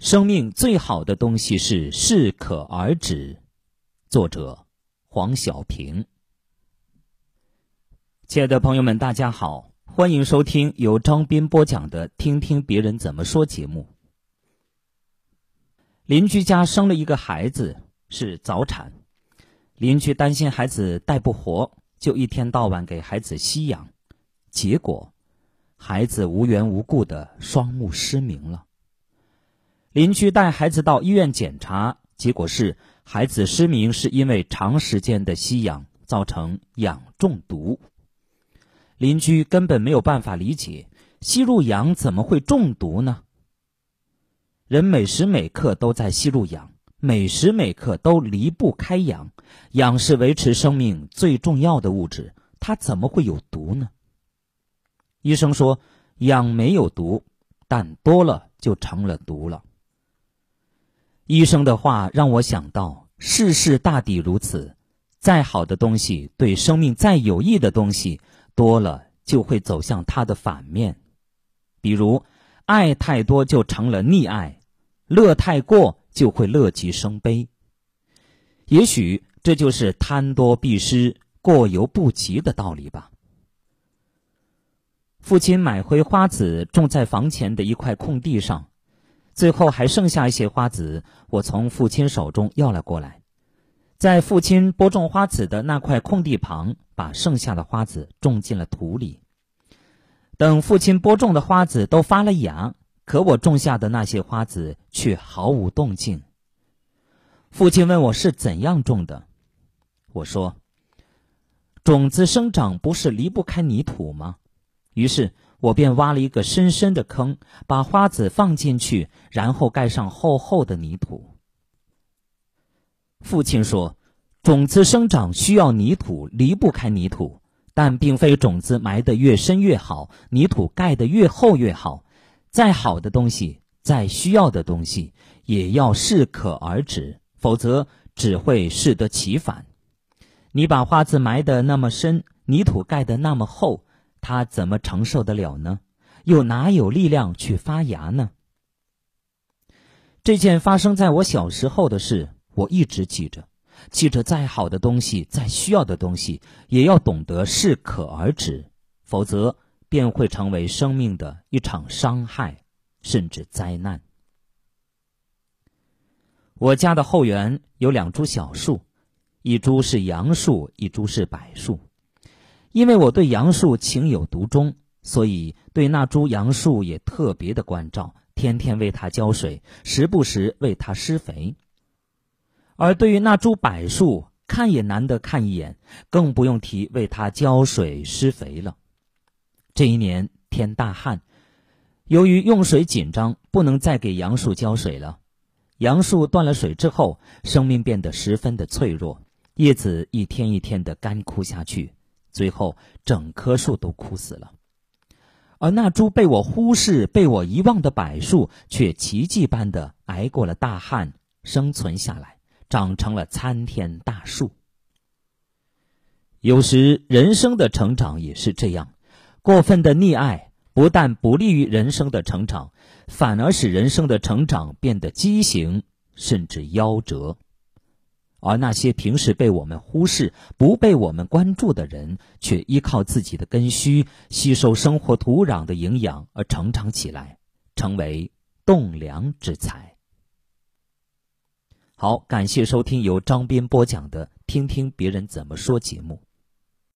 生命最好的东西是适可而止。作者：黄小平。亲爱的朋友们，大家好，欢迎收听由张斌播讲的《听听别人怎么说》节目。邻居家生了一个孩子，是早产，邻居担心孩子带不活，就一天到晚给孩子吸氧，结果孩子无缘无故的双目失明了。邻居带孩子到医院检查，结果是孩子失明是因为长时间的吸氧造成氧中毒。邻居根本没有办法理解，吸入氧怎么会中毒呢？人每时每刻都在吸入氧，每时每刻都离不开氧，氧是维持生命最重要的物质，它怎么会有毒呢？医生说，氧没有毒，但多了就成了毒了。医生的话让我想到，世事大抵如此，再好的东西，对生命再有益的东西，多了就会走向它的反面。比如，爱太多就成了溺爱，乐太过就会乐极生悲。也许这就是贪多必失、过犹不及的道理吧。父亲买回花籽，种在房前的一块空地上。最后还剩下一些花籽，我从父亲手中要了过来，在父亲播种花籽的那块空地旁，把剩下的花籽种进了土里。等父亲播种的花籽都发了芽，可我种下的那些花籽却毫无动静。父亲问我是怎样种的，我说：“种子生长不是离不开泥土吗？”于是。我便挖了一个深深的坑，把花籽放进去，然后盖上厚厚的泥土。父亲说：“种子生长需要泥土，离不开泥土，但并非种子埋得越深越好，泥土盖得越厚越好。再好的东西，再需要的东西，也要适可而止，否则只会适得其反。你把花籽埋得那么深，泥土盖得那么厚。”他怎么承受得了呢？又哪有力量去发芽呢？这件发生在我小时候的事，我一直记着。记着，再好的东西，再需要的东西，也要懂得适可而止，否则便会成为生命的一场伤害，甚至灾难。我家的后园有两株小树，一株是杨树，一株是柏树。因为我对杨树情有独钟，所以对那株杨树也特别的关照，天天为它浇水，时不时为它施肥。而对于那株柏树，看也难得看一眼，更不用提为它浇水施肥了。这一年天大旱，由于用水紧张，不能再给杨树浇水了。杨树断了水之后，生命变得十分的脆弱，叶子一天一天的干枯下去。最后，整棵树都枯死了，而那株被我忽视、被我遗忘的柏树，却奇迹般的挨过了大旱，生存下来，长成了参天大树。有时，人生的成长也是这样，过分的溺爱，不但不利于人生的成长，反而使人生的成长变得畸形，甚至夭折。而那些平时被我们忽视、不被我们关注的人，却依靠自己的根须吸收生活土壤的营养而成长起来，成为栋梁之才。好，感谢收听由张斌播讲的《听听别人怎么说》节目。